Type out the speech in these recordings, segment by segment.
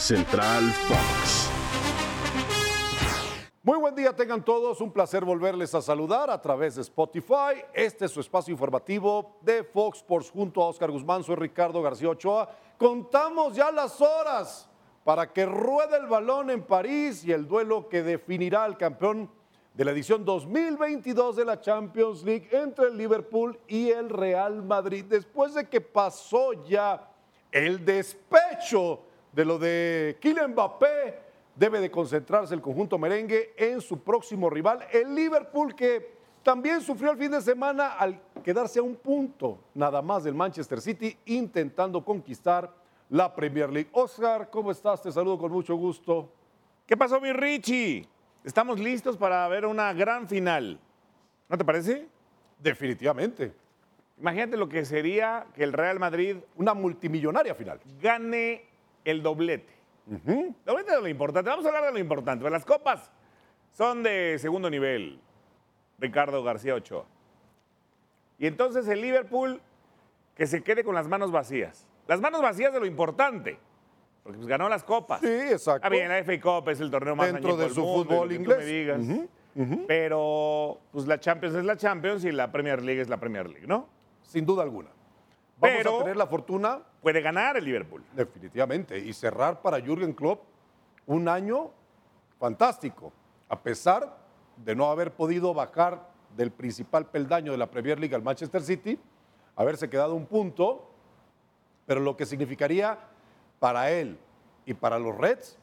Central Fox. Muy buen día tengan todos, un placer volverles a saludar a través de Spotify. Este es su espacio informativo de Fox Sports junto a Oscar Guzmán, soy Ricardo García Ochoa. Contamos ya las horas para que ruede el balón en París y el duelo que definirá al campeón de la edición 2022 de la Champions League entre el Liverpool y el Real Madrid. Después de que pasó ya el despecho de lo de Kylian Mbappé, debe de concentrarse el conjunto merengue en su próximo rival, el Liverpool, que también sufrió el fin de semana al quedarse a un punto nada más del Manchester City, intentando conquistar la Premier League. Oscar, ¿cómo estás? Te saludo con mucho gusto. ¿Qué pasó, mi Richie? Estamos listos para ver una gran final. ¿No te parece? Definitivamente. Imagínate lo que sería que el Real Madrid Una multimillonaria final. gane el doblete. Doblete es lo importante. Vamos a hablar de lo importante. Las copas son de segundo nivel, Ricardo García Ochoa. Y entonces el Liverpool que se quede con las manos vacías. Las manos vacías de lo importante. Porque pues, ganó las copas. Sí, exacto. Ah, bien, la FA Cup es el torneo más Dentro de del su mundo, fútbol inglés. me digas. Pero pues la Champions es la Champions y la Premier League es la Premier League, ¿no? Sin duda alguna. Vamos Pero- a tener la fortuna, Puede ganar el Liverpool. definitivamente, y cerrar para Jürgen Klopp un año fantástico, a pesar de no haber podido bajar del principal peldaño de la Premier League al Manchester City, haberse quedado un punto, pero lo que significaría para él y para los Reds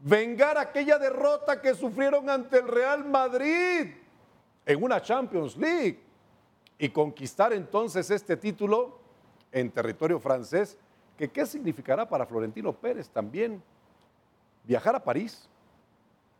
vengar aquella derrota que sufrieron ante el Real Madrid en una Champions League y conquistar entonces este título en territorio francés, que qué significará para Florentino Pérez también viajar a París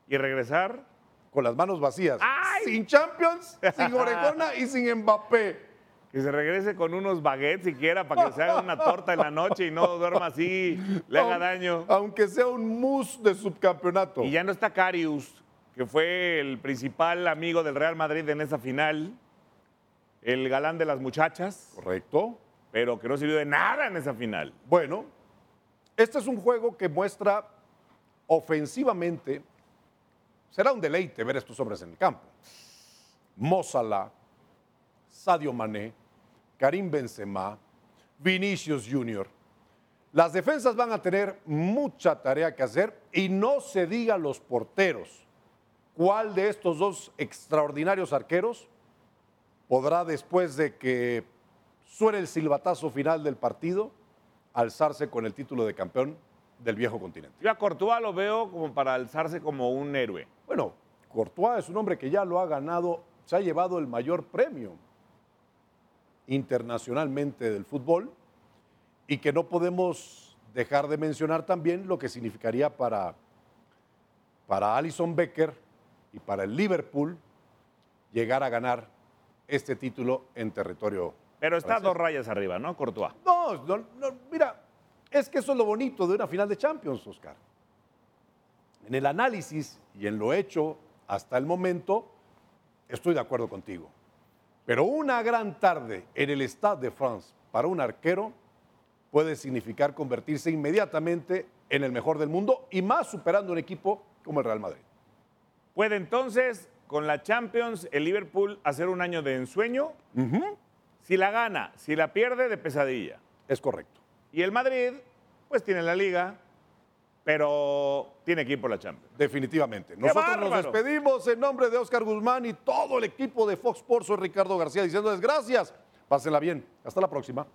Y regresar. con las manos vacías, ¡Ay! sin Champions, sin Orejona y sin Mbappé. Que se regrese con unos baguettes siquiera para que se haga una torta en la noche y no duerma así, le haga daño. Aunque sea un mus de subcampeonato. Y ya no está Carius, que fue el principal amigo del Real Madrid en esa final, el galán de las muchachas, Correcto. Pero que no sirvió de nada en esa final. Bueno, este es un juego que muestra ofensivamente, será un deleite ver estos hombres en el campo. Mo Salah, Sadio Mané, Karim Benzema, Vinicius Junior. Las defensas van a tener mucha tarea que hacer y no se diga los porteros. ¿Cuál de estos dos extraordinarios arqueros podrá después de que suene el silbatazo final del partido alzarse con el título de campeón del viejo continente? Yo a Courtois lo veo como para alzarse como un héroe. Bueno, Courtois es un hombre que ya lo ha ganado, se ha llevado el mayor premio internacionalmente del fútbol y que no podemos dejar de mencionar también lo que significaría para, para Alison Becker y para el Liverpool llegar a ganar este título en territorio. Pero está dos rayas arriba, ¿no, Courtois? No, no, no, mira, es que eso es lo bonito de una final de Champions, Oscar. En el análisis y en lo hecho hasta el momento, estoy de acuerdo contigo. Pero una gran tarde en el Stade de France para un arquero puede significar convertirse inmediatamente en el mejor del mundo y más superando un equipo como el Real Madrid. Puede entonces, con la Champions, el Liverpool hacer un año de ensueño. Si la gana, si la pierde, de pesadilla. Es correcto. Y el Madrid, pues tiene la liga, pero tiene que ir por la Champions. Definitivamente. Nosotros nos despedimos en nombre de Oscar Guzmán y todo el equipo de Fox Sports. Soy Ricardo García diciéndoles gracias. Pásenla bien. Hasta la próxima.